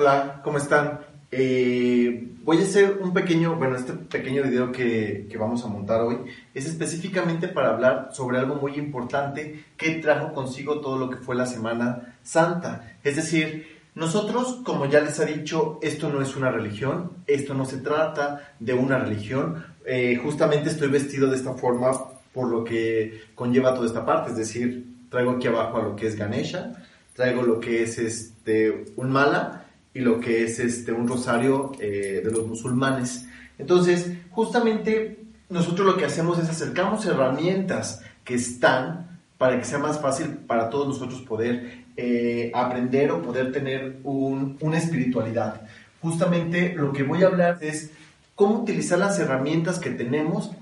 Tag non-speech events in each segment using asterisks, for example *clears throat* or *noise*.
Hola, ¿cómo están? Eh, voy a hacer un pequeño, bueno, este pequeño video que, vamos a montar hoy es específicamente para hablar sobre algo muy importante que trajo consigo todo lo que fue la Semana Santa. Es decir, nosotros, como ya les ha dicho, esto no es una religión, esto no se trata de una religión. Eh, justamente estoy vestido de esta forma por lo que conlleva toda esta parte, es decir, traigo aquí abajo a lo que es Ganesha, traigo lo que es este un mala y lo que es este un rosario eh, de los musulmanes. Entonces, justamente nosotros lo que hacemos es acercamos herramientas que están para que sea más fácil para todos nosotros poder eh, aprender o poder tener una espiritualidad. Justamente lo que voy a hablar es cómo utilizar las herramientas que tenemos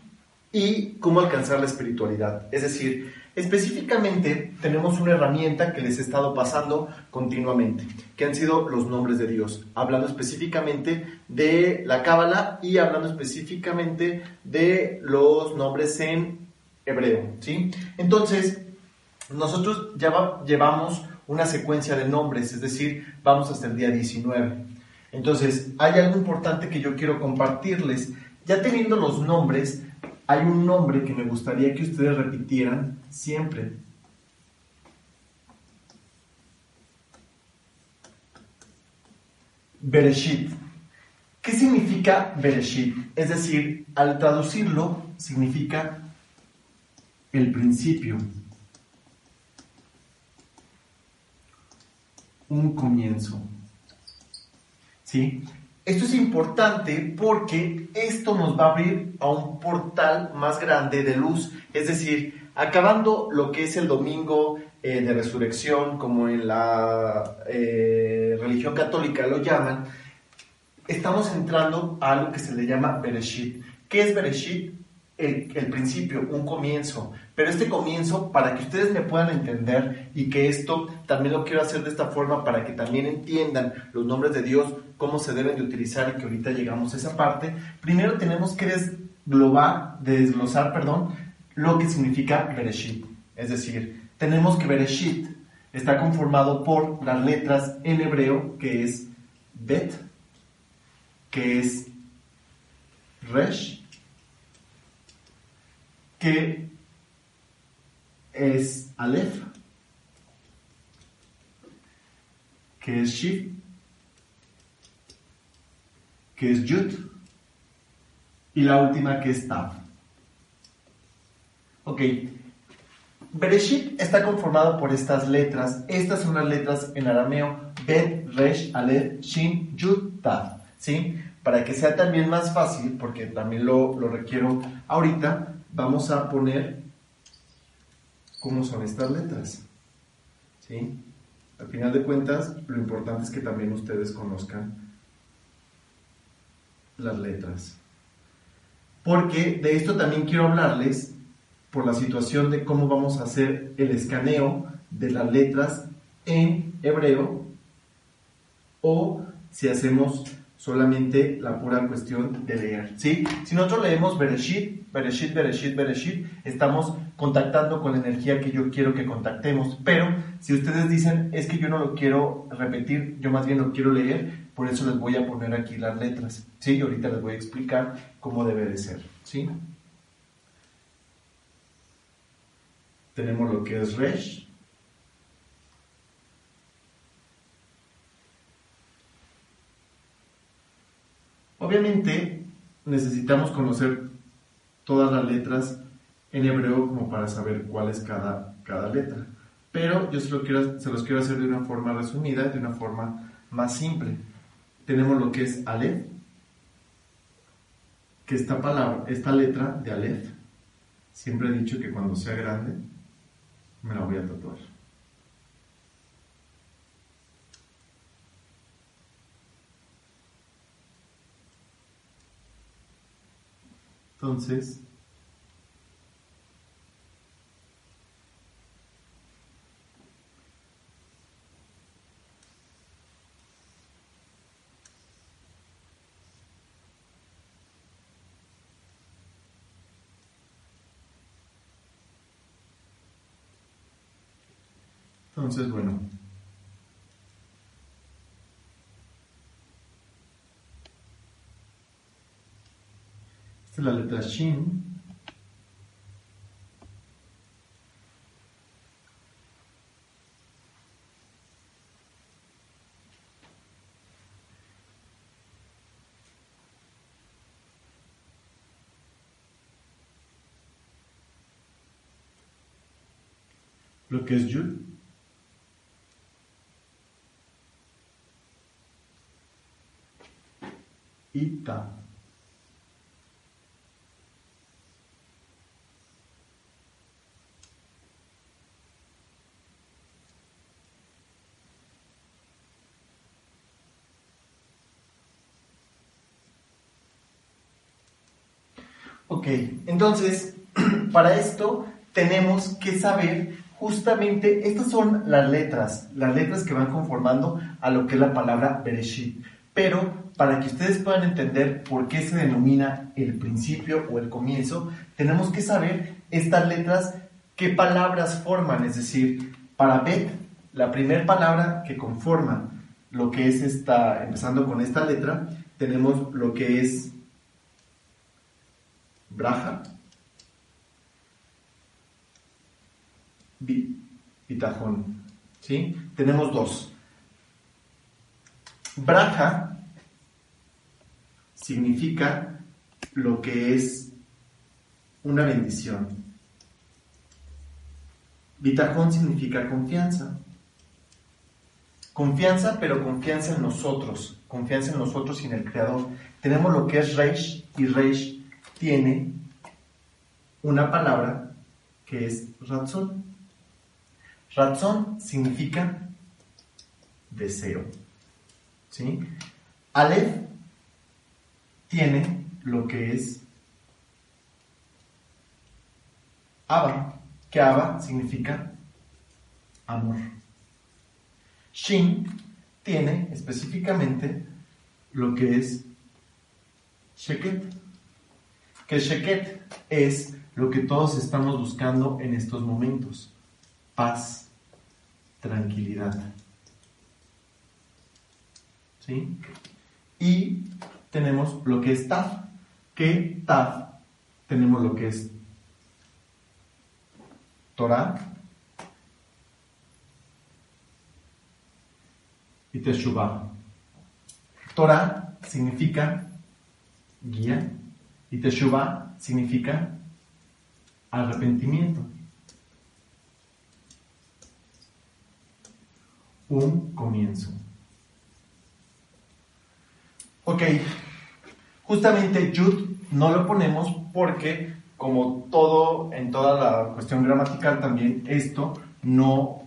y cómo alcanzar la espiritualidad. Es decir, específicamente tenemos una herramienta que les he estado pasando continuamente, que han sido los nombres de Dios, hablando específicamente de la Cábala y hablando específicamente de los nombres en hebreo, ¿sí? Entonces, nosotros ya llevamos una secuencia de nombres, es decir, vamos hasta el día 19. Entonces, hay algo importante que yo quiero compartirles. Ya teniendo los nombres, hay un nombre que me gustaría que ustedes repitieran siempre. Bereshit. ¿Qué significa Bereshit? Es decir, al traducirlo, significa el principio. un comienzo. ¿Sí? Esto es importante porque esto nos va a abrir a un portal más grande de luz. Es decir, acabando lo que es el domingo eh, de resurrección, como en la eh, religión católica lo llaman, estamos entrando a algo que se le llama Bereshit. ¿Qué es Bereshit? El, principio, un comienzo. Pero este comienzo, para que ustedes me puedan entender y que esto también lo quiero hacer de esta forma para que también entiendan los nombres de Dios, cómo se deben de utilizar y que ahorita llegamos a esa parte, primero tenemos que desglobar, desglosar, perdón, lo que significa Bereshit. Es decir, tenemos que Bereshit está conformado por las letras en hebreo, que es Bet, que es Resh, que es Aleph, que es Shif, que es Yud, y la última que es Tav. Ok, Bereshit está conformado por estas letras. Estas son las letras en arameo Bet, Resh, Aleph, Shin, Yud, Tav. ¿Sí? Para que sea también más fácil, porque también lo, lo requiero ahorita, vamos a poner cómo son estas letras. ¿Sí? Al final de cuentas, lo importante es que también ustedes conozcan las letras. Porque de esto también quiero hablarles por la situación de cómo vamos a hacer el escaneo de las letras en hebreo o si hacemos solamente la pura cuestión de leer. ¿sí? Si nosotros leemos Bereshit, Bereshit, Bereshit, Bereshit, estamos contactando con la energía que yo quiero que contactemos. Pero si ustedes dicen, es que yo no lo quiero repetir, yo más bien lo quiero leer, por eso les voy a poner aquí las letras. ¿sí? Y ahorita les voy a explicar cómo debe de ser. ¿sí? Tenemos lo que es Resh, Obviamente necesitamos conocer todas las letras en hebreo como para saber cuál es cada, cada letra. Pero yo se, quiero, se los quiero hacer de una forma resumida, de una forma más simple. Tenemos lo que es Aleph, que esta palabra, esta letra de Aleph, siempre he dicho que cuando sea grande me la voy a tatuar. Entonces, Entonces, bueno, Esta es la letra Shin. Lo que es Ok, entonces, *clears throat* para esto tenemos que saber justamente, estas son las letras, las letras que van conformando a lo que es la palabra Bereshit. Pero para que ustedes puedan entender por qué se denomina el principio o el comienzo, tenemos que saber estas letras qué palabras forman, es decir, para Bet, la primera palabra que conforma lo que es esta, empezando con esta letra, tenemos lo que es Braja, Bitajón. ¿Sí? Tenemos dos. Braja significa lo que es una bendición. Bitajón significa confianza. Confianza, pero confianza en nosotros, confianza en nosotros y en el Creador. Tenemos lo que es Reish y Reish tiene una palabra que es razón. Razón significa deseo. ¿Sí? Aleph tiene lo que es Abba, que Abba significa amor. Shin tiene específicamente lo que es Sheket que Sheket es lo que todos estamos buscando en estos momentos. Paz, tranquilidad. ¿Sí? Y tenemos lo que es Taf, que Taf tenemos lo que es Torah y Teshuvah. Torah significa guía y Teshuvah significa arrepentimiento. Un comienzo. Ok, justamente Yud no lo ponemos porque, como todo en toda la cuestión gramatical, también esto no,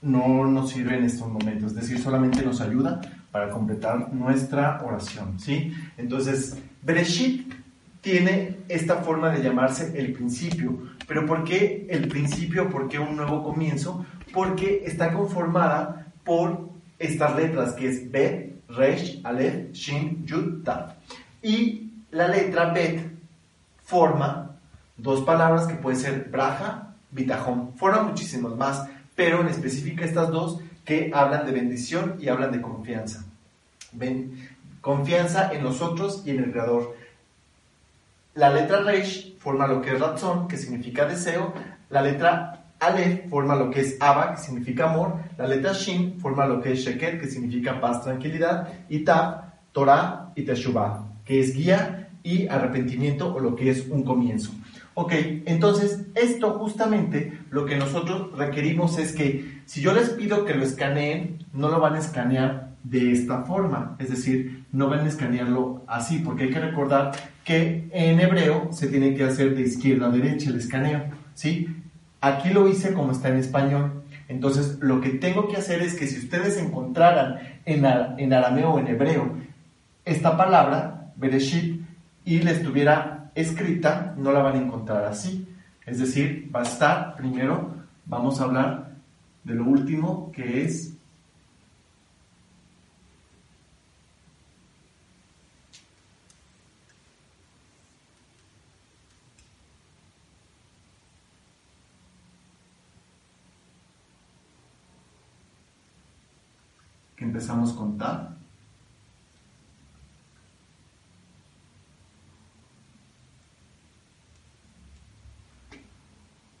no nos sirve en estos momentos. Es decir, solamente nos ayuda para completar nuestra oración. ¿sí? Entonces, Bereshit tiene esta forma de llamarse el principio. ¿Pero por qué el principio? ¿Por qué un nuevo comienzo? Porque está conformada por estas letras, que es Bet, Resh, Aleph, Shin, Yud, Ta. Y la letra Bet forma dos palabras que pueden ser Braja, Bitajón. Forman muchísimas más, pero en específico estas dos que hablan de bendición y hablan de confianza. Ven, confianza en nosotros y en el Creador. La letra Reish forma lo que es Ratzon, que significa deseo. La letra Ale forma lo que es Abba, que significa amor. La letra Shin forma lo que es Sheket, que significa paz, tranquilidad. Y Tab, Torah y Teshuvah, que es guía y arrepentimiento o lo que es un comienzo. Ok, entonces esto justamente lo que nosotros requerimos es que si yo les pido que lo escaneen, no lo van a escanear de esta forma, es decir, no van a escanearlo así, porque hay que recordar que en hebreo se tiene que hacer de izquierda a derecha el escaneo, ¿sí? Aquí lo hice como está en español. Entonces, lo que tengo que hacer es que si ustedes encontraran en, en arameo o en hebreo esta palabra, Bereshit, y la estuviera escrita, no la van a encontrar así. Es decir, va a estar, primero, vamos a hablar de lo último, que es empezamos con Ta.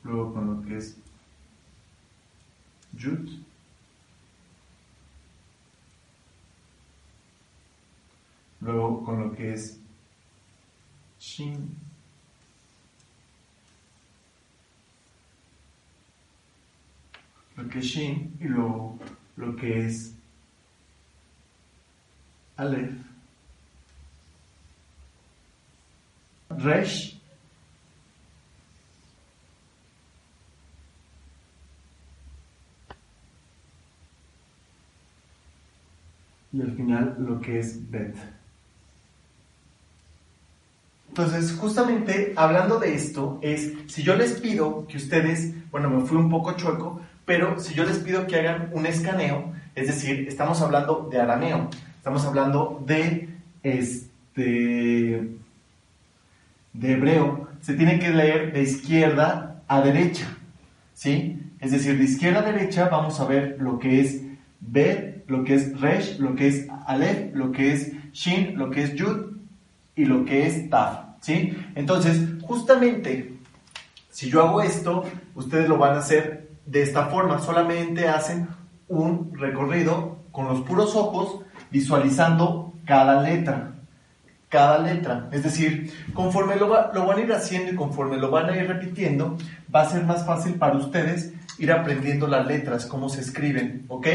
Luego con lo que es Yud. Luego con lo que es Shin. Lo que es Shin y luego lo que es Aleph, Resh, y al final lo que es Bet. Entonces, justamente hablando de esto, es si yo les pido que ustedes, bueno, me fui un poco chueco, pero si yo les pido que hagan un escaneo, es decir, estamos hablando de arameo, estamos hablando de este de hebreo, se tiene que leer de izquierda a derecha, ¿sí? Es decir, de izquierda a derecha vamos a ver lo que es Bet, lo que es Resh, lo que es Aleph, lo que es Shin, lo que es Yud y lo que es Taf, ¿sí? Entonces, justamente, si yo hago esto, ustedes lo van a hacer de esta forma, solamente hacen un recorrido con los puros ojos visualizando cada letra, cada letra. Es decir, conforme lo, lo, van a ir haciendo y conforme lo van a ir repitiendo, va a ser más fácil para ustedes ir aprendiendo las letras, cómo se escriben, ¿ok?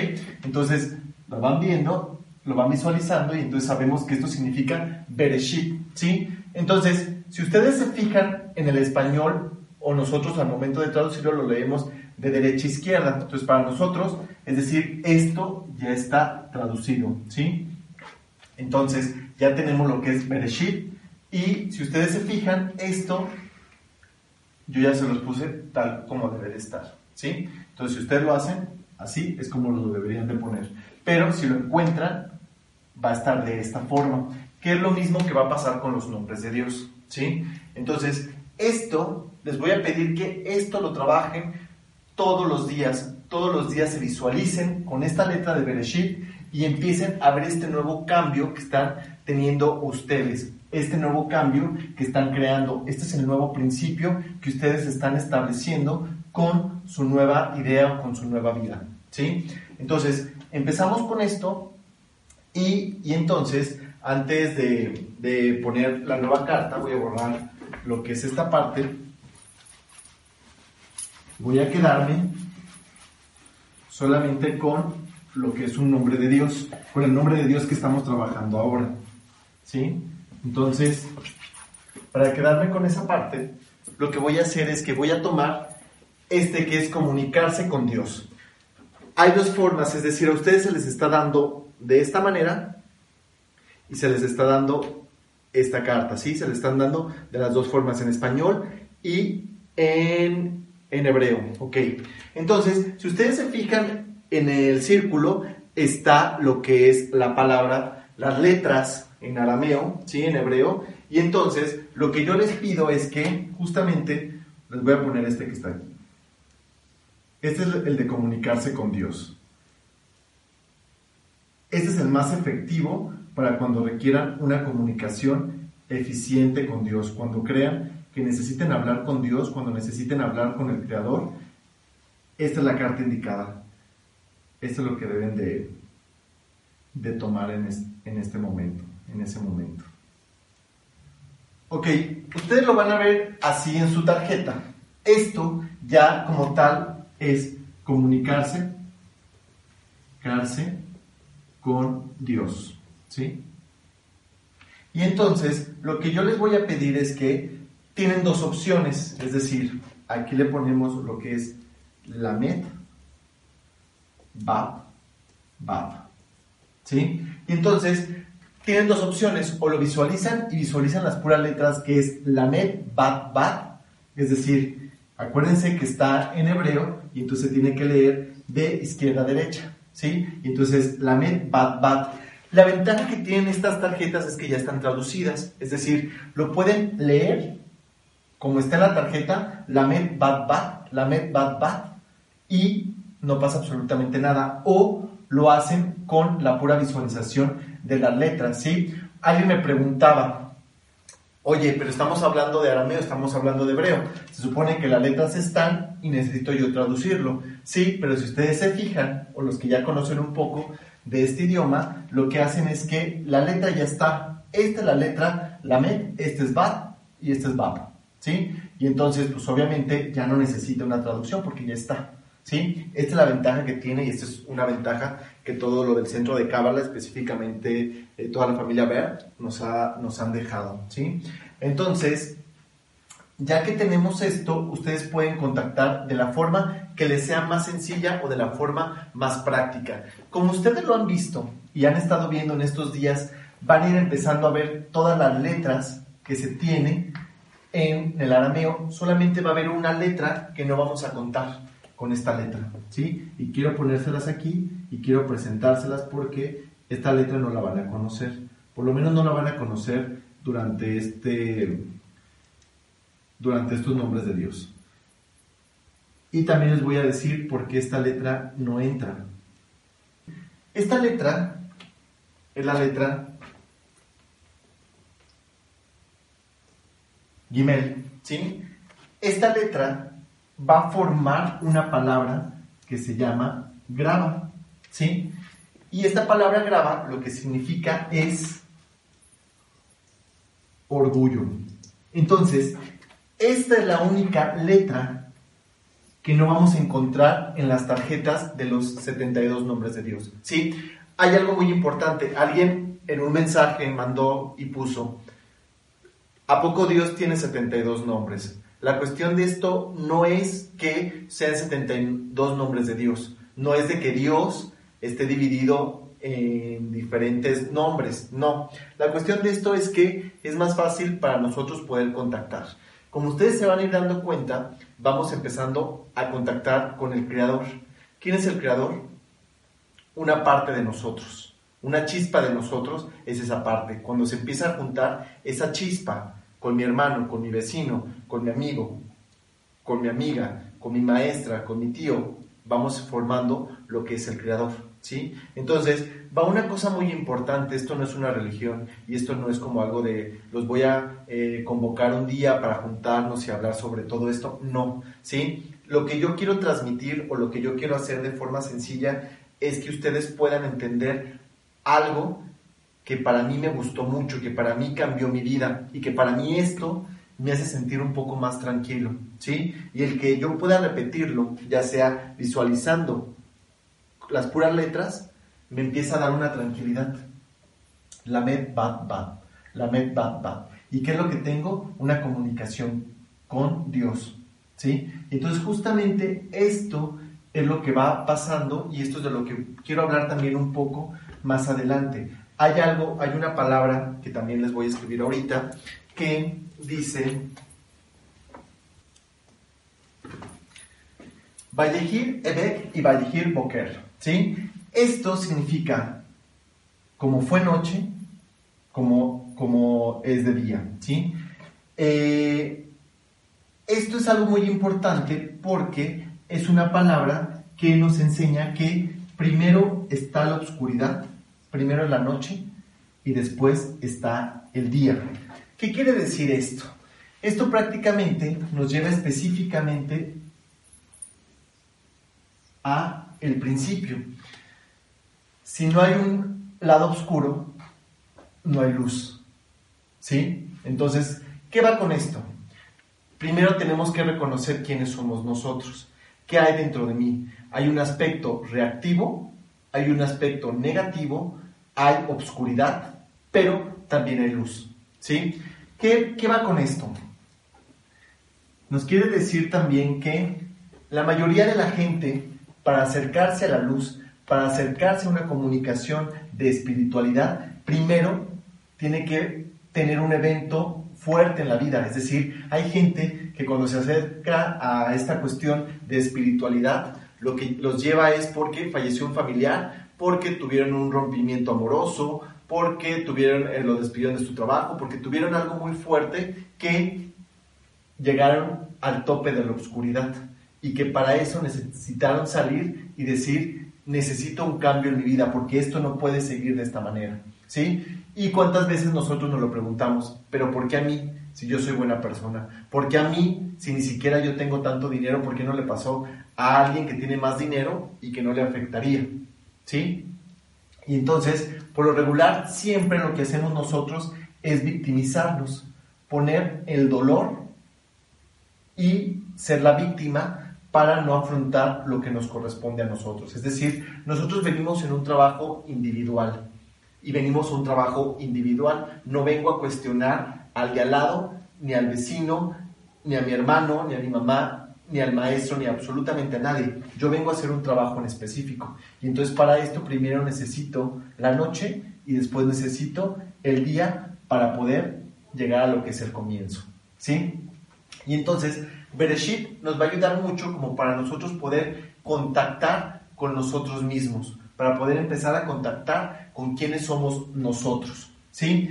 Entonces, lo van viendo, lo van visualizando y entonces sabemos que esto significa Bereshit, ¿sí? Entonces, si ustedes se fijan en el español o nosotros al momento de traducirlo lo leemos de derecha a izquierda. Entonces, para nosotros, es decir, esto ya está traducido, ¿sí? Entonces, ya tenemos lo que es Bereshit. Y si ustedes se fijan, esto yo ya se los puse tal como debe de estar, ¿sí? Entonces, si ustedes lo hacen así, es como lo deberían de poner. Pero si lo encuentran, va a estar de esta forma, que es lo mismo que va a pasar con los nombres de Dios, ¿sí? Entonces, esto, les voy a pedir que esto lo trabajen todos los días, todos los días se visualicen con esta letra de Bereshit y empiecen a ver este nuevo cambio que están teniendo ustedes, este nuevo cambio que están creando. Este es el nuevo principio que ustedes están estableciendo con su nueva idea o con su nueva vida. ¿sí? Entonces, empezamos con esto y, y entonces, antes de, de poner la nueva carta, voy a borrar lo que es esta parte voy a quedarme solamente con lo que es un nombre de Dios, con el nombre de Dios que estamos trabajando ahora. ¿Sí? Entonces, para quedarme con esa parte, lo que voy a hacer es que voy a tomar este que es comunicarse con Dios. Hay dos formas, es decir, a ustedes se les está dando de esta manera y se les está dando esta carta, ¿sí? Se les están dando de las dos formas, en español y en en hebreo, ok. Entonces, si ustedes se fijan en el círculo, está lo que es la palabra, las letras en arameo, ¿sí? En hebreo. Y entonces, lo que yo les pido es que, justamente, les voy a poner este que está aquí. Este es el de comunicarse con Dios. Este es el más efectivo para cuando requieran una comunicación eficiente con Dios, cuando crean que necesiten hablar con Dios, cuando necesiten hablar con el Creador, esta es la carta indicada. Esto es lo que deben de, de tomar en, en este momento, en ese momento. Ok, ustedes lo van a ver así en su tarjeta. Esto ya como tal es comunicarse, comunicarse con Dios, ¿sí? Y entonces, lo que yo les voy a pedir es que tienen dos opciones, es decir, aquí le ponemos lo que es la met, bab, bab. ¿Sí? Y entonces, tienen dos opciones, o lo visualizan y visualizan las puras letras, que es la met, bab, bab, es decir, acuérdense que está en hebreo y entonces tiene que leer de izquierda a derecha, ¿sí? Entonces, la met, bab, bab. La ventaja que tienen estas tarjetas es que ya están traducidas, es decir, lo pueden leer como está en la tarjeta, la med bat bat, la med bat bat, y no pasa absolutamente nada. O lo hacen con la pura visualización de las letras, ¿sí? Alguien me preguntaba, Oye, pero estamos hablando de arameo, estamos hablando de hebreo. Se supone que las letras están y necesito yo traducirlo. Sí, pero si ustedes se fijan, o los que ya conocen un poco de este idioma, lo que hacen es que la letra ya está. Esta es la letra Lamed, este es Bat y este es Bab. ¿Sí? Y entonces, pues obviamente ya no necesita una traducción porque ya está. ¿Sí? Esta es la ventaja que tiene y esta es una ventaja que todo lo del centro de Cábala, específicamente eh, toda la familia Bear, nos, ha, nos han dejado. ¿sí? Entonces, ya que tenemos esto, ustedes pueden contactar de la forma que les sea más sencilla o de la forma más práctica. Como ustedes lo han visto y han estado viendo en estos días, van a ir empezando a ver todas las letras que se tienen en el arameo. Solamente va a haber una letra que no vamos a contar con esta letra, ¿sí? Y quiero ponérselas aquí y quiero presentárselas porque esta letra no la van a conocer. Por lo menos no la van a conocer durante este durante estos nombres de Dios. Y también les voy a decir por qué esta letra no entra. Esta letra es la letra Gimel, ¿sí? Esta letra va a formar una palabra que se llama graba, ¿sí? Y esta palabra graba lo que significa es orgullo. Entonces, esta es la única letra que no vamos a encontrar en las tarjetas de los 72 nombres de Dios, ¿sí? Hay algo muy importante. Alguien en un mensaje mandó y puso, ¿a poco Dios tiene 72 nombres? La cuestión de esto no es que sean 72 nombres de Dios, no es de que Dios esté dividido en diferentes nombres, no. La cuestión de esto es que es más fácil para nosotros poder contactar. Como ustedes se van a ir dando cuenta, vamos empezando a contactar con el Creador. ¿Quién es el Creador? Una parte de nosotros. Una chispa de nosotros es esa parte. Cuando se empieza a juntar esa chispa con mi hermano, con mi vecino, con mi amigo, con mi amiga, con mi maestra, con mi tío, vamos formando lo que es el creador, ¿sí? Entonces, va una cosa muy importante, esto no es una religión y esto no es como algo de los voy a eh, convocar un día para juntarnos y hablar sobre todo esto, no, ¿sí? Lo que yo quiero transmitir o lo que yo quiero hacer de forma sencilla es que ustedes puedan entender algo que para mí me gustó mucho, que para mí cambió mi vida y que para mí esto me hace sentir un poco más tranquilo, ¿sí? Y el que yo pueda repetirlo, ya sea visualizando las puras letras, me empieza a dar una tranquilidad. La med bat bat, la med. ¿Y qué es lo que tengo? Una comunicación con Dios, ¿sí? Entonces justamente esto es lo que va pasando y esto es de lo que quiero hablar también un poco más adelante. Hay algo, hay una palabra que también les voy a escribir ahorita, que dice Vallejir Ebek y Vallejir Boker. ¿sí? Esto significa como fue noche, como, como es de día. ¿sí? Eh, esto es algo muy importante porque es una palabra que nos enseña que primero está la oscuridad, primero la noche y después está el día. ¿Qué quiere decir esto? Esto prácticamente nos lleva específicamente a el principio. Si no hay un lado oscuro, no hay luz. ¿Sí? Entonces, ¿qué va con esto? Primero tenemos que reconocer quiénes somos nosotros. ¿Qué hay dentro de mí? Hay un aspecto reactivo, hay un aspecto negativo, hay obscuridad, pero también hay luz. ¿Sí? ¿Qué, ¿Qué va con esto? Nos quiere decir también que la mayoría de la gente, para acercarse a la luz, para acercarse a una comunicación de espiritualidad, primero tiene que tener un evento fuerte en la vida. Es decir, hay gente que cuando se acerca a esta cuestión de espiritualidad, lo que los lleva es porque falleció un familiar, porque tuvieron un rompimiento amoroso, porque tuvieron, eh, lo despidieron de su trabajo, porque tuvieron algo muy fuerte que llegaron al tope de la oscuridad y que para eso necesitaron salir y decir, necesito un cambio en mi vida porque esto no puede seguir de esta manera. ¿sí? Y cuántas veces nosotros nos lo preguntamos, pero ¿por qué a mí si yo soy buena persona? ¿Por qué a mí si ni siquiera yo tengo tanto dinero? ¿Por qué no le pasó a alguien que tiene más dinero y que no le afectaría? ¿Sí? Y entonces, por lo regular, siempre lo que hacemos nosotros es victimizarnos, poner el dolor y ser la víctima para no afrontar lo que nos corresponde a nosotros. Es decir, nosotros venimos en un trabajo individual y venimos a un trabajo individual. No vengo a cuestionar al de al lado, ni al vecino, ni a mi hermano, ni a mi mamá, ni al maestro, ni absolutamente a nadie. Yo vengo a hacer un trabajo en específico. Y entonces para esto primero necesito la noche y después necesito el día para poder llegar a lo que es el comienzo. ¿Sí? Y entonces, Bereshit nos va a ayudar mucho como para nosotros poder contactar con nosotros mismos, para poder empezar a contactar con quienes somos nosotros. ¿Sí?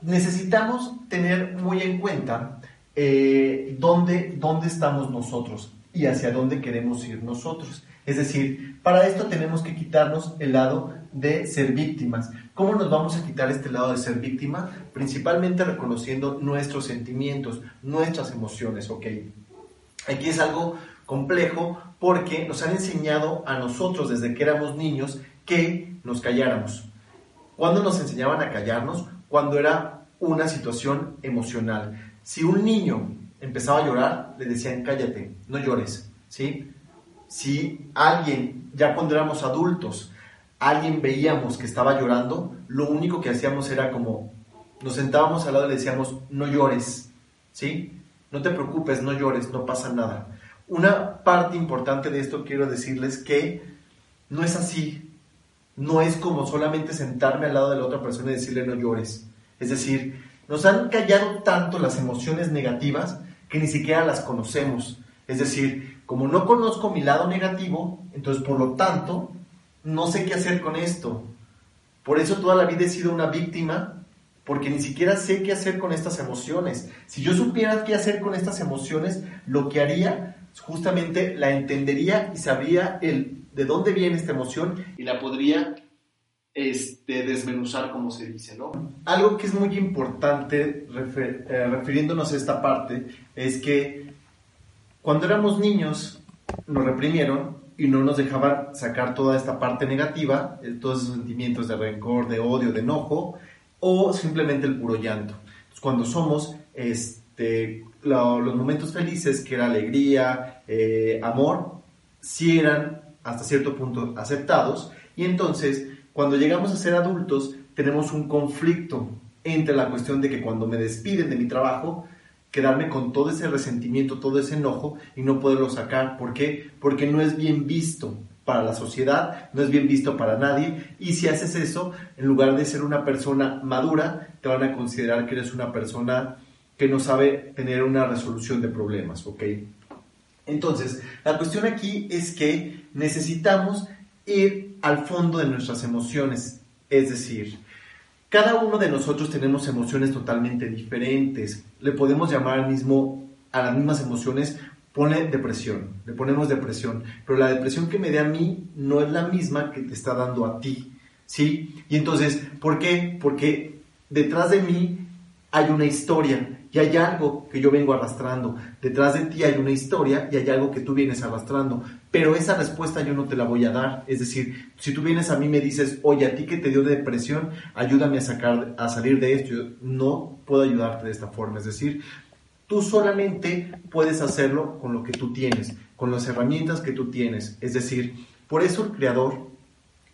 Necesitamos tener muy en cuenta eh, dónde, dónde estamos nosotros y hacia dónde queremos ir nosotros. Es decir, para esto tenemos que quitarnos el lado de ser víctimas. ¿Cómo nos vamos a quitar este lado de ser víctima? Principalmente reconociendo nuestros sentimientos, nuestras emociones, ¿ok? Aquí es algo complejo porque nos han enseñado a nosotros desde que éramos niños que nos calláramos. ¿Cuándo nos enseñaban a callarnos? Cuando era una situación emocional. Si un niño empezaba a llorar, le decían cállate, no llores, ¿sí? Si alguien, ya cuando éramos adultos, alguien veíamos que estaba llorando, lo único que hacíamos era como, nos sentábamos al lado y le decíamos, no llores, ¿sí? No te preocupes, no llores, no pasa nada. Una parte importante de esto quiero decirles que no es así. No es como solamente sentarme al lado de la otra persona y decirle no llores. Es decir, nos han callado tanto las emociones negativas que ni siquiera las conocemos. Es decir, como no conozco mi lado negativo, entonces por lo tanto no sé qué hacer con esto. Por eso toda la vida he sido una víctima, porque ni siquiera sé qué hacer con estas emociones. Si yo supiera qué hacer con estas emociones, lo que haría justamente la entendería y sabría el de dónde viene esta emoción y la podría este, desmenuzar, como se dice, ¿no? Algo que es muy importante eh, refiriéndonos a esta parte es que cuando éramos niños nos reprimieron y no nos dejaban sacar toda esta parte negativa, eh, todos esos sentimientos de rencor, de odio, de enojo, o simplemente el puro llanto. cuando somos este, los momentos felices, que era alegría, eh, amor, sí eran hasta cierto punto aceptados, y entonces cuando llegamos a ser adultos tenemos un conflicto entre la cuestión de que cuando me despiden de mi trabajo, quedarme con todo ese resentimiento, todo ese enojo y no poderlo sacar. ¿Por qué? Porque no es bien visto para la sociedad, no es bien visto para nadie y si haces eso, en lugar de ser una persona madura, te van a considerar que eres una persona que no sabe tener una resolución de problemas, ¿ok? Entonces, la cuestión aquí es que necesitamos ir al fondo de nuestras emociones, es decir, cada uno de nosotros tenemos emociones totalmente diferentes. Le podemos llamar al mismo, a las mismas emociones, pone depresión, le ponemos depresión, pero la depresión que me dé a mí no es la misma que te está dando a ti, ¿sí? Y entonces, ¿por qué? Porque detrás de mí hay una historia y hay algo que yo vengo arrastrando. Detrás de ti hay una historia y hay algo que tú vienes arrastrando. Pero esa respuesta yo no te la voy a dar. Es decir, si tú vienes a mí y me dices, oye, a ti que te dio depresión, ayúdame a, sacar, a salir de esto. No puedo ayudarte de esta forma. Es decir, tú solamente puedes hacerlo con lo que tú tienes, con las herramientas que tú tienes. Es decir, por eso el Creador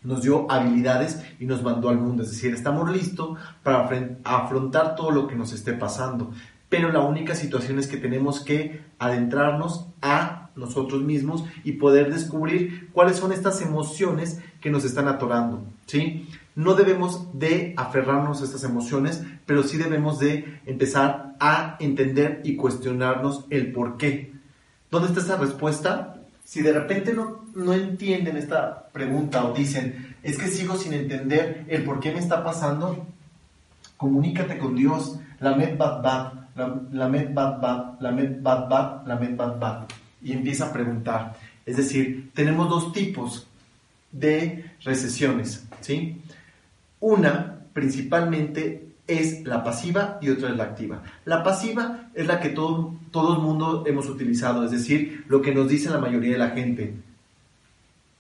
nos dio habilidades y nos mandó al mundo. Es decir, estamos listos para afrontar todo lo que nos esté pasando. Pero la única situación es que tenemos que adentrarnos a nosotros mismos y poder descubrir cuáles son estas emociones que nos están atorando, ¿sí? No debemos de aferrarnos a estas emociones, pero sí debemos de empezar a entender y cuestionarnos el por qué. ¿Dónde está esa respuesta? Si de repente no, no entienden esta pregunta o dicen, es que sigo sin entender el por qué me está pasando, comunícate con Dios, la med bad bad, la med bad bad, la med bad bad, la med bad bad. Y empieza a preguntar. Es decir, tenemos dos tipos de recesiones, ¿sí? Una principalmente es la pasiva y otra es la activa. La pasiva es la que todo, todo el mundo hemos utilizado, es decir, lo que nos dice la mayoría de la gente.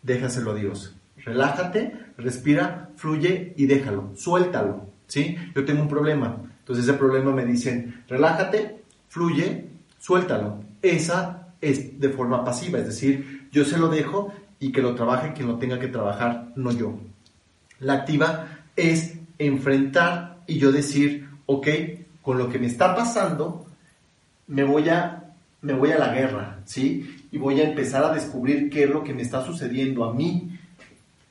Déjaselo a Dios. Relájate, respira, fluye y déjalo, suéltalo. ¿sí? Yo tengo un problema, entonces ese problema me dicen, relájate, fluye, suéltalo. Esa es de forma pasiva, es decir, yo se lo dejo y que lo trabaje quien lo tenga que trabajar, no yo. La activa es enfrentar y yo decir, ok, con lo que me está pasando, me voy a, me voy a la guerra, ¿sí? Y voy a empezar a descubrir qué es lo que me está sucediendo a mí.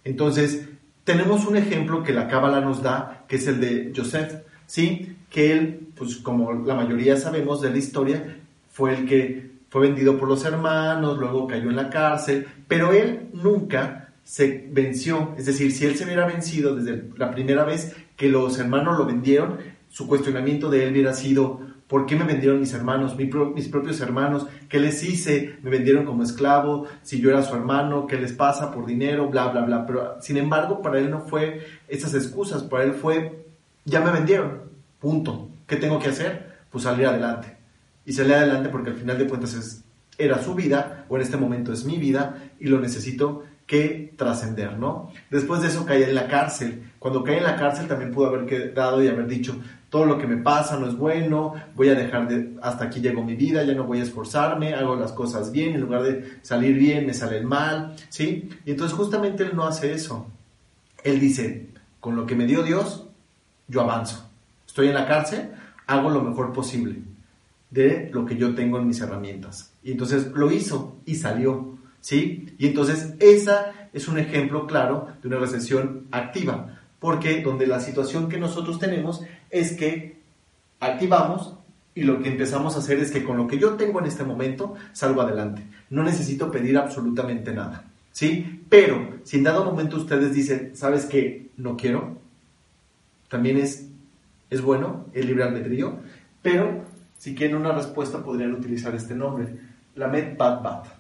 Entonces, tenemos un ejemplo que la Cábala nos da, que es el de Joseph, ¿sí? Que él, pues como la mayoría sabemos de la historia, fue el que fue vendido por los hermanos, luego cayó en la cárcel, pero él nunca se venció, es decir, si él se hubiera vencido desde la primera vez que los hermanos lo vendieron, su cuestionamiento de él hubiera sido, ¿por qué me vendieron mis hermanos, mis propios hermanos? ¿Qué les hice? ¿Me vendieron como esclavo? Si yo era su hermano, ¿qué les pasa por dinero? Bla, bla, bla. Pero, sin embargo, para él no fue esas excusas, para él fue, ya me vendieron, punto. ¿Qué tengo que hacer? Pues salir adelante y salí adelante porque al final de cuentas es, era su vida, o en este momento es mi vida, y lo necesito que trascender, ¿no? Después de eso caí en la cárcel. Cuando caí en la cárcel también pudo haber quedado y haber dicho, todo lo que me pasa no es bueno, voy a dejar de, hasta aquí llegó mi vida, ya no voy a esforzarme, hago las cosas bien, en lugar de salir bien me salen mal, ¿sí? Y entonces justamente él no hace eso. Él dice, con lo que me dio Dios, yo avanzo. Estoy en la cárcel, hago lo mejor posible de lo que yo tengo en mis herramientas. Y entonces lo hizo y salió, ¿sí? Y entonces esa es un ejemplo claro de una recesión activa, porque donde la situación que nosotros tenemos es que activamos y lo que empezamos a hacer es que con lo que yo tengo en este momento salgo adelante. No necesito pedir absolutamente nada, ¿sí? Pero si en dado momento ustedes dicen, ¿sabes qué? No quiero, también es, es bueno el libre albedrío, pero si quieren una respuesta, podrían utilizar este nombre, la med bat bat,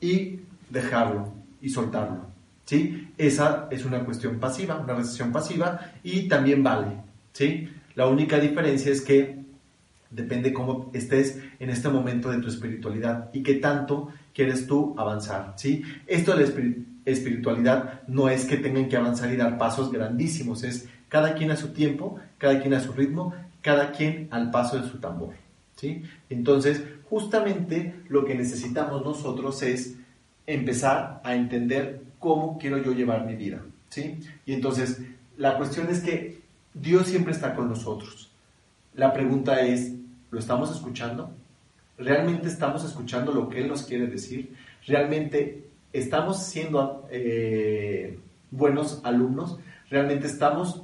y dejarlo y soltarlo. ¿sí? Esa es una cuestión pasiva, una recesión pasiva, y también vale. ¿sí? La única diferencia es que depende cómo estés en este momento de tu espiritualidad y qué tanto quieres tú avanzar. ¿sí? Esto de la espiritualidad no es que tengan que avanzar y dar pasos grandísimos, es cada quien a su tiempo, cada quien a su ritmo, cada quien al paso de su tambor. Entonces, justamente lo que necesitamos nosotros es empezar a entender cómo quiero yo llevar mi vida, ¿sí? Y entonces, la cuestión es que Dios siempre está con nosotros. La pregunta es, ¿lo estamos escuchando? ¿Realmente estamos escuchando lo que Él nos quiere decir? ¿Realmente estamos siendo eh, buenos alumnos? ¿Realmente estamos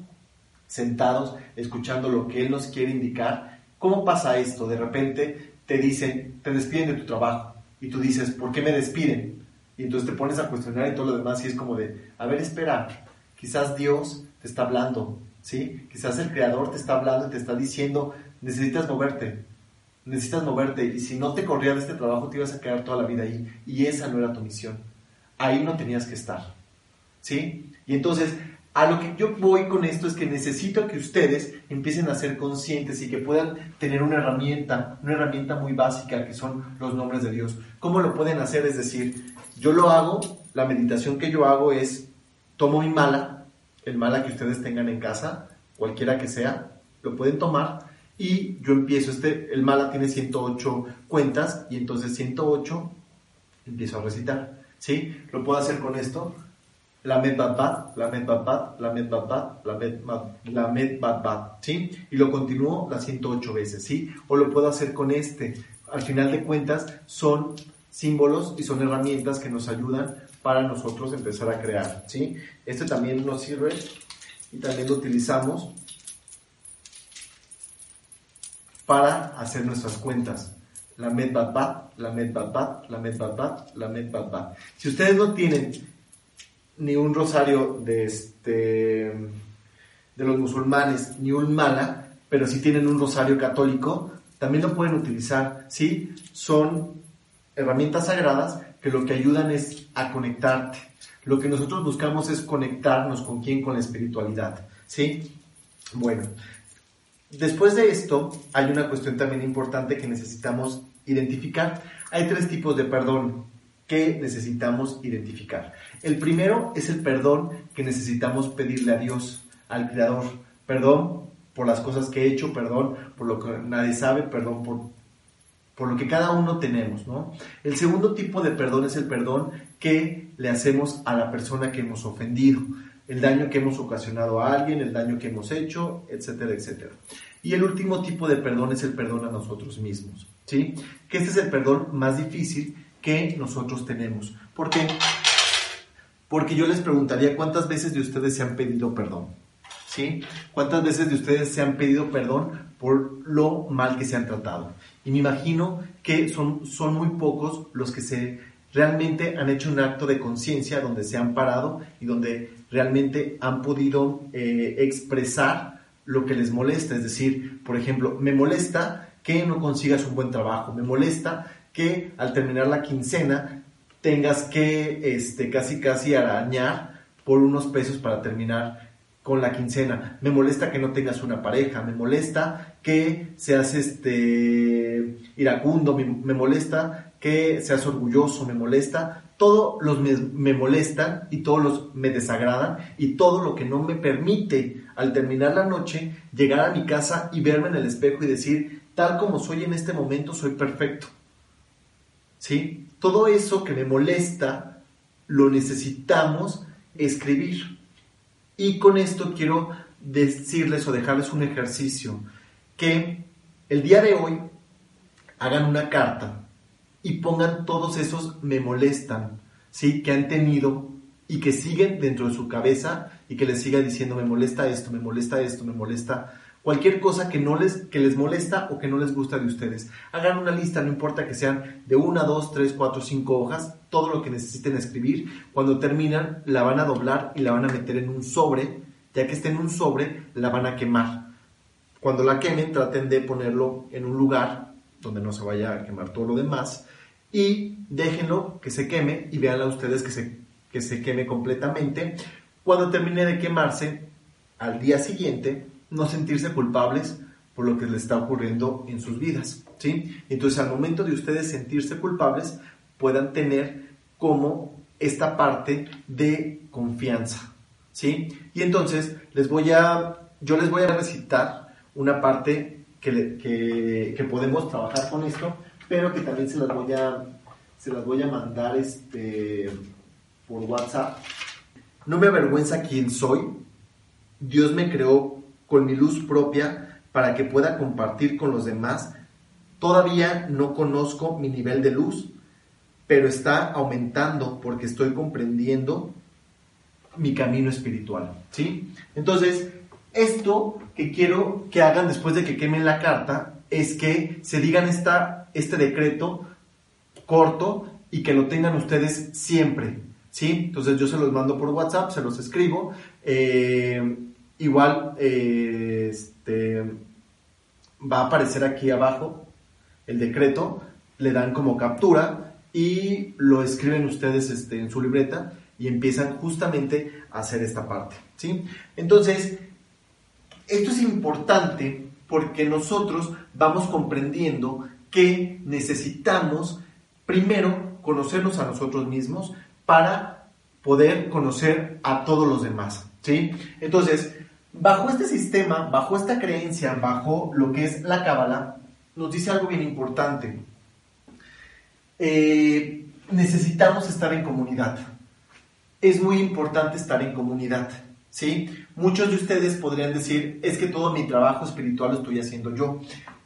sentados escuchando lo que Él nos quiere indicar? ¿Cómo pasa esto? De repente te dicen, te despiden de tu trabajo y tú dices, ¿por qué me despiden? Y entonces te pones a cuestionar y todo lo demás y es como de, a ver, espera, quizás Dios te está hablando, ¿sí? Quizás el Creador te está hablando y te está diciendo, necesitas moverte, necesitas moverte y si no te corría de este trabajo te ibas a quedar toda la vida ahí y esa no era tu misión. Ahí no tenías que estar, ¿sí? Y entonces a lo que yo voy con esto es que necesito que ustedes empiecen a ser conscientes y que puedan tener una herramienta, una herramienta muy básica que son los nombres de Dios. ¿Cómo lo pueden hacer? Es decir, yo lo hago, la meditación que yo hago es, tomo mi mala, el mala que ustedes tengan en casa, cualquiera que sea, lo pueden tomar y yo empiezo, este, el mala tiene 108 cuentas y entonces 108 empiezo a recitar. ¿Sí? Lo puedo hacer con esto la med bat bat, la med bat bat, la med bat bat, la med, la med bat bat, ¿sí? Y lo continúo las 108 veces, ¿sí? O lo puedo hacer con este. Al final de cuentas, son símbolos y son herramientas que nos ayudan para nosotros empezar a crear, ¿sí? Este también nos sirve y también lo utilizamos para hacer nuestras cuentas. La med bat bat, la med bat bat, la med bat bat, la med bat bat. Si ustedes no tienen ni un rosario de, este, de los musulmanes, ni un mala, pero si tienen un rosario católico, también lo pueden utilizar, ¿sí? Son herramientas sagradas que lo que ayudan es a conectarte. Lo que nosotros buscamos es conectarnos con quién, con la espiritualidad, ¿sí? Bueno, después de esto hay una cuestión también importante que necesitamos identificar. Hay tres tipos de perdón que necesitamos identificar. El primero es el perdón que necesitamos pedirle a Dios, al Creador. Perdón por las cosas que he hecho, perdón por lo que nadie sabe, perdón por, por lo que cada uno tenemos, ¿no? El segundo tipo de perdón es el perdón que le hacemos a la persona que hemos ofendido, el daño que hemos ocasionado a alguien, el daño que hemos hecho, etcétera, etcétera. Y el último tipo de perdón es el perdón a nosotros mismos, ¿sí? Que este es el perdón más difícil que nosotros tenemos. ¿Por qué? Porque yo les preguntaría cuántas veces de ustedes se han pedido perdón. ¿sí? ¿Cuántas veces de ustedes se han pedido perdón por lo mal que se han tratado? Y me imagino que son, son muy pocos los que se realmente han hecho un acto de conciencia donde se han parado y donde realmente han podido eh, expresar lo que les molesta. Es decir, por ejemplo, me molesta que no consigas un buen trabajo, me molesta que al terminar la quincena tengas que este, casi casi arañar por unos pesos para terminar con la quincena. Me molesta que no tengas una pareja, me molesta que seas este iracundo, me, molesta que seas orgulloso, me molesta, todos los me, me, molestan y todos los me desagradan y todo lo que no me permite al terminar la noche llegar a mi casa y verme en el espejo y decir, tal como soy en este momento, soy perfecto. ¿Sí? Todo eso que me molesta lo necesitamos escribir. Y con esto quiero decirles o dejarles un ejercicio, que el día de hoy hagan una carta y pongan todos esos me molestan, ¿sí? Que han tenido y que siguen dentro de su cabeza y que les siga diciendo me molesta esto, me molesta esto, me molesta cualquier cosa que no les que les molesta o que no les gusta de ustedes. Hagan una lista, no importa que sean de una, dos, tres, cuatro, cinco hojas, todo lo que necesiten escribir. Cuando terminan, la van a doblar y la van a meter en un sobre. Ya que esté en un sobre, la van a quemar. Cuando la quemen, traten de ponerlo en un lugar donde no se vaya a quemar todo lo demás y déjenlo que se queme y veanla ustedes que se, que se queme completamente. Cuando termine de quemarse, al día siguiente, no sentirse culpables por lo que les está ocurriendo en sus vidas, ¿sí? Entonces, al momento de ustedes sentirse culpables, puedan tener como esta parte de confianza, ¿sí? Y entonces, les voy a, yo les voy a recitar una parte que, que, podemos trabajar con esto, pero que también se las voy a, se las voy a mandar este, por WhatsApp. No me avergüenza quién soy. Dios me creó con mi luz propia para que pueda compartir con los demás. Todavía no conozco mi nivel de luz, pero está aumentando porque estoy comprendiendo mi camino espiritual, ¿sí? Entonces, esto que quiero que hagan después de que quemen la carta es que se digan esta, este decreto corto y que lo tengan ustedes siempre, ¿sí? Entonces yo se los mando por WhatsApp, se los escribo. Eh, Igual eh, este, va a aparecer aquí abajo el decreto, le dan como captura y lo escriben ustedes este, en su libreta y empiezan justamente a hacer esta parte. ¿sí? Entonces, esto es importante porque nosotros vamos comprendiendo que necesitamos primero conocernos a nosotros mismos para poder conocer a todos los demás. ¿sí? Entonces, Bajo este sistema, bajo esta creencia, bajo lo que es la cábala, nos dice algo bien importante. Eh, necesitamos estar en comunidad. Es muy importante estar en comunidad. ¿sí? Muchos de ustedes podrían decir, es que todo mi trabajo espiritual lo estoy haciendo yo.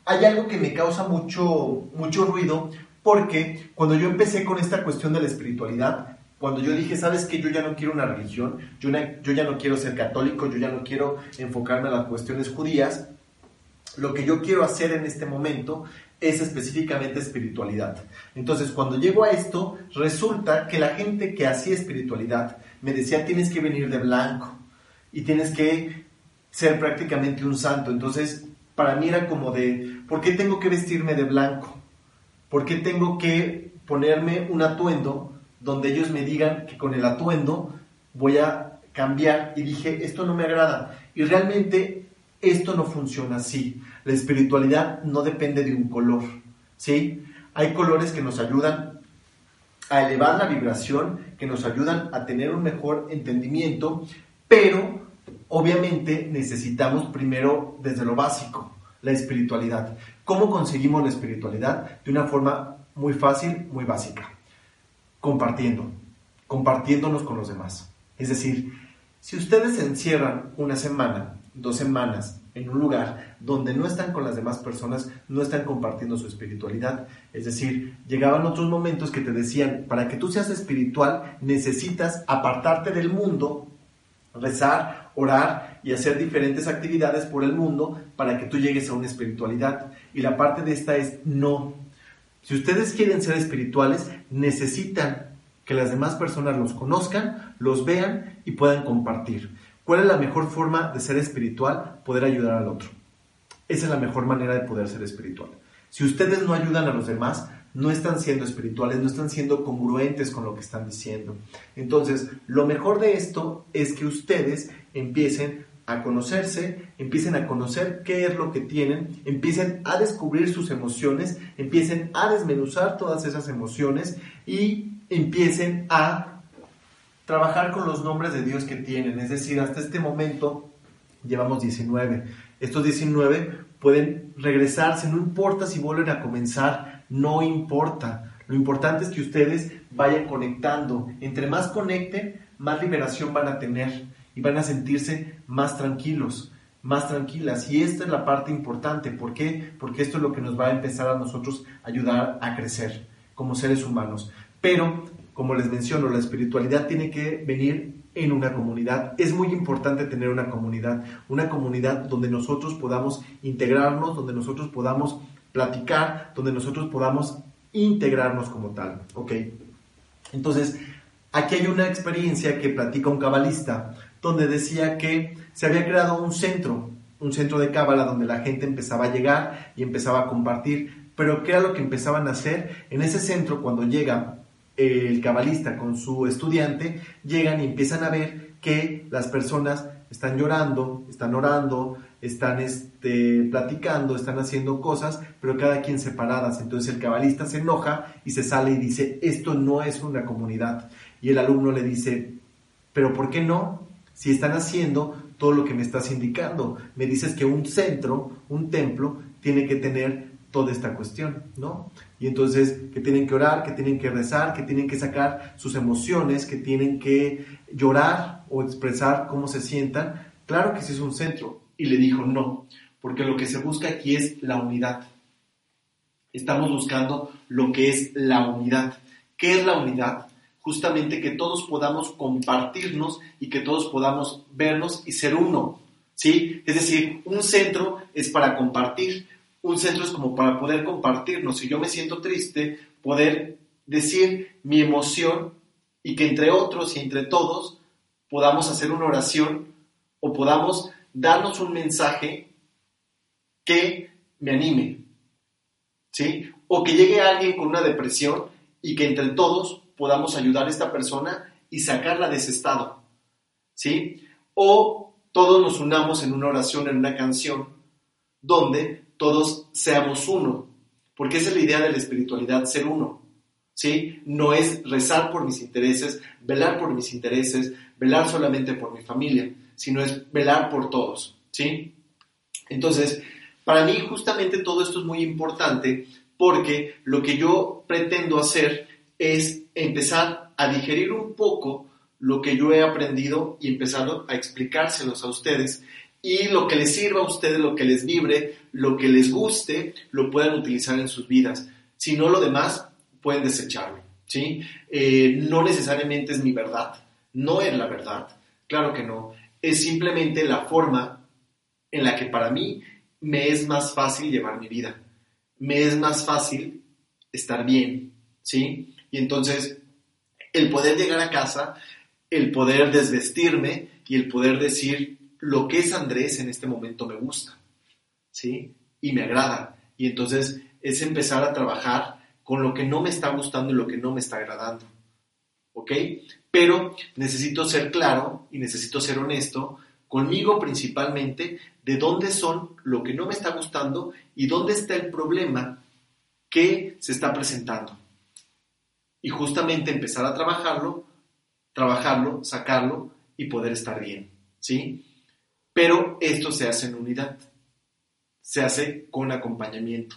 Hay algo que me causa mucho, mucho ruido porque cuando yo empecé con esta cuestión de la espiritualidad, cuando yo dije, sabes que yo ya no quiero una religión, yo, yo ya no quiero ser católico, yo ya no quiero enfocarme a las cuestiones judías, lo que yo quiero hacer en este momento es específicamente espiritualidad. Entonces, cuando llego a esto, resulta que la gente que hacía espiritualidad me decía, tienes que venir de blanco y tienes que ser prácticamente un santo. Entonces, para mí era como de, ¿por qué tengo que vestirme de blanco? ¿Por qué tengo que ponerme un atuendo donde ellos me digan que con el atuendo voy a cambiar y dije, esto no me agrada. Y realmente Esto no funciona así. La espiritualidad no depende de un color, ¿sí? Hay colores que nos ayudan a elevar la vibración, que nos ayudan a tener un mejor entendimiento, pero obviamente necesitamos primero desde lo básico, la espiritualidad. ¿Cómo conseguimos la espiritualidad? De una forma muy fácil, muy básica. Compartiendo, compartiéndonos con los demás. Es decir, si ustedes se encierran una semana, dos semanas en un lugar donde no están con las demás personas, no están compartiendo su espiritualidad. Es decir, llegaban otros momentos que te decían, para que tú seas espiritual necesitas apartarte del mundo, rezar, orar y hacer diferentes actividades por el mundo para que tú llegues a una espiritualidad. Y la parte de esta es no. Si ustedes quieren ser espirituales, necesitan que las demás personas los conozcan, los vean y puedan compartir. ¿Cuál es la mejor forma de ser espiritual? Poder ayudar al otro. Esa es la mejor manera de poder ser espiritual. Si ustedes no ayudan a los demás, no están siendo espirituales, no están siendo congruentes con lo que están diciendo. Entonces, lo mejor de esto es que ustedes empiecen a conocerse, empiecen a conocer qué es lo que tienen, empiecen a descubrir sus emociones, empiecen a desmenuzar todas esas emociones y empiecen a trabajar con los nombres de Dios que tienen. Es decir, hasta este momento llevamos 19. Estos 19 pueden regresarse, no importa si vuelven a comenzar, no importa. Lo importante es que ustedes vayan conectando. Entre más conecten, más liberación van a tener y van a sentirse más tranquilos, más tranquilas. Y esta es la parte importante. ¿Por qué? Porque esto es lo que nos va a empezar a nosotros ayudar a crecer como seres humanos. Pero como les menciono, la espiritualidad tiene que venir en una comunidad. Es muy importante tener una comunidad, una comunidad donde nosotros podamos integrarnos, donde nosotros podamos platicar, donde nosotros podamos integrarnos como tal. ¿Ok? Entonces, aquí hay una experiencia que platica un cabalista, donde decía que se había creado un centro, un centro de cábala donde la gente empezaba a llegar y empezaba a compartir. Pero ¿qué era lo que empezaban a hacer? En ese centro, cuando llega el cabalista con su estudiante llegan y empiezan a ver que las personas están llorando, están orando, están este, platicando, están haciendo cosas, pero cada quien separadas. Entonces el cabalista se enoja y se sale y dice, esto no es una comunidad. Y el alumno le dice, pero ¿por qué no? Si están haciendo todo lo que me estás indicando. Me dices que un centro, un templo, tiene que tener toda esta cuestión, ¿no? Y entonces que tienen que orar, que tienen que rezar, que tienen que sacar sus emociones, que tienen que llorar o expresar cómo se sientan. Claro que sí es un centro. Y le dijo, no, porque lo que se busca aquí es la unidad. Estamos buscando lo que es la unidad. ¿Qué es la unidad? Justamente que todos podamos compartirnos y que todos podamos vernos y ser uno. ¿Sí? Es decir, un centro es para compartir, un centro es como para poder compartirnos. Si yo me siento triste, poder decir mi emoción y que entre otros y entre todos podamos hacer una oración o podamos darnos un mensaje que me anime. ¿Sí? O que llegue alguien con una depresión y que entre todos podamos ayudar a esta persona y sacarla de ese estado. ¿Sí? O todos nos unamos en una oración, en una canción, donde todos seamos uno, porque esa es la idea de la espiritualidad, ser uno. ¿Sí? No es rezar por mis intereses, velar por mis intereses, velar solamente por mi familia, sino es velar por todos, ¿sí? Entonces, para mí justamente todo esto es muy importante porque lo que yo pretendo hacer es empezar a digerir un poco lo que yo he aprendido y empezar a explicárselos a ustedes y lo que les sirva a ustedes, lo que les vibre, lo que les guste, lo puedan utilizar en sus vidas. Si no, lo demás pueden desecharlo. ¿sí? Eh, no necesariamente es mi verdad, no es la verdad, claro que no. Es simplemente la forma en la que para mí me es más fácil llevar mi vida, me es más fácil estar bien, ¿sí? Y entonces, el poder llegar a casa, el poder desvestirme y el poder decir, lo que es Andrés en este momento me gusta, ¿sí? Y me agrada. Y entonces es empezar a trabajar con lo que no me está gustando y lo que no me está agradando, ¿ok? Pero necesito ser claro y necesito ser honesto conmigo principalmente, de dónde son lo que no me está gustando y dónde está el problema que se está presentando. Y justamente empezar a trabajarlo, trabajarlo, sacarlo y poder estar bien, ¿sí? Pero esto se hace en unidad, se hace con acompañamiento.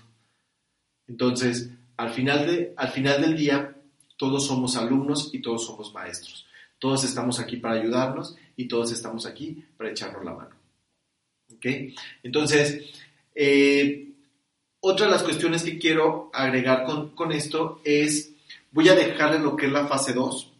Entonces, al final, de, al final del día, todos somos alumnos y todos somos maestros. Todos estamos aquí para ayudarnos y todos estamos aquí para echarnos la mano. ¿Ok? Entonces, eh, otra de las cuestiones que quiero agregar con, con esto es, voy a dejarles lo que es la fase 2,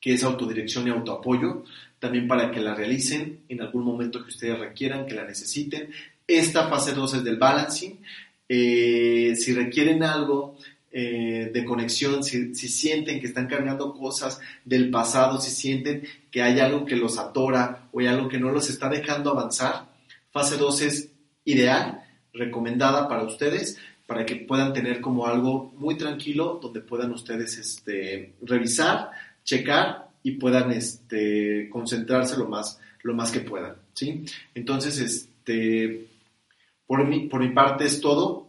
que es autodirección y autoapoyo, también para que la realicen en algún momento que ustedes requieran, que la necesiten. Esta fase 2 es del balancing. Eh, si requieren algo eh, de conexión, si, sienten que están cargando cosas del pasado, si sienten que hay algo que los atora o hay algo que no los está dejando avanzar, fase 2 es ideal, recomendada para ustedes, para que puedan tener como algo muy tranquilo donde puedan ustedes este, revisar, checar y puedan este, concentrarse lo más, lo más que puedan, ¿sí? Entonces, este, por, mi, por mi parte es todo.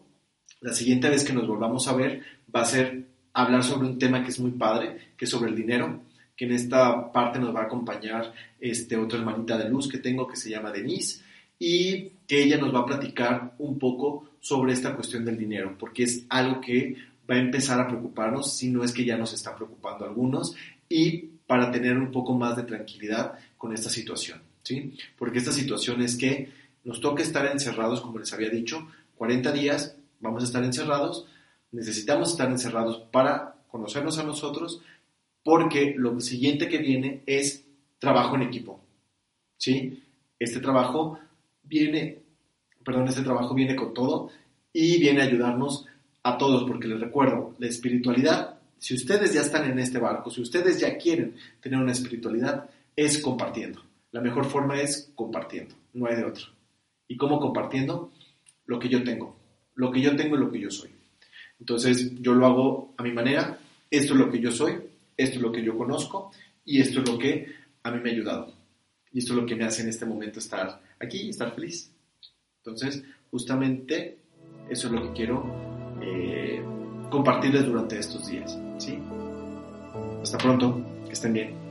La siguiente vez que nos volvamos a ver va a ser hablar sobre un tema que es muy padre, que es sobre el dinero, que en esta parte nos va a acompañar este, otra hermanita de luz que tengo que se llama Denise y que ella nos va a platicar un poco sobre esta cuestión del dinero, porque es algo que va a empezar a preocuparnos, si no es que ya nos está preocupando algunos, y para tener un poco más de tranquilidad con esta situación, ¿sí? Porque esta situación es que nos toca estar encerrados, como les había dicho, 40 días, vamos a estar encerrados, necesitamos estar encerrados para conocernos a nosotros, porque lo siguiente que viene es trabajo en equipo, ¿sí? Este trabajo viene, perdón, este trabajo viene con todo y viene a ayudarnos a todos, porque les recuerdo, la espiritualidad si ustedes ya están en este barco, si ustedes ya quieren tener una espiritualidad, es compartiendo. La mejor forma es compartiendo, no hay de otro. ¿Y cómo compartiendo? Lo que yo tengo, lo que yo tengo y lo que yo soy. Entonces yo lo hago a mi manera, esto es lo que yo soy, esto es lo que yo conozco y esto es lo que a mí me ha ayudado. Y esto es lo que me hace en este momento estar aquí estar feliz. Entonces, justamente eso es lo que quiero eh, compartirles durante estos días. ¿sí? Hasta pronto, que estén bien.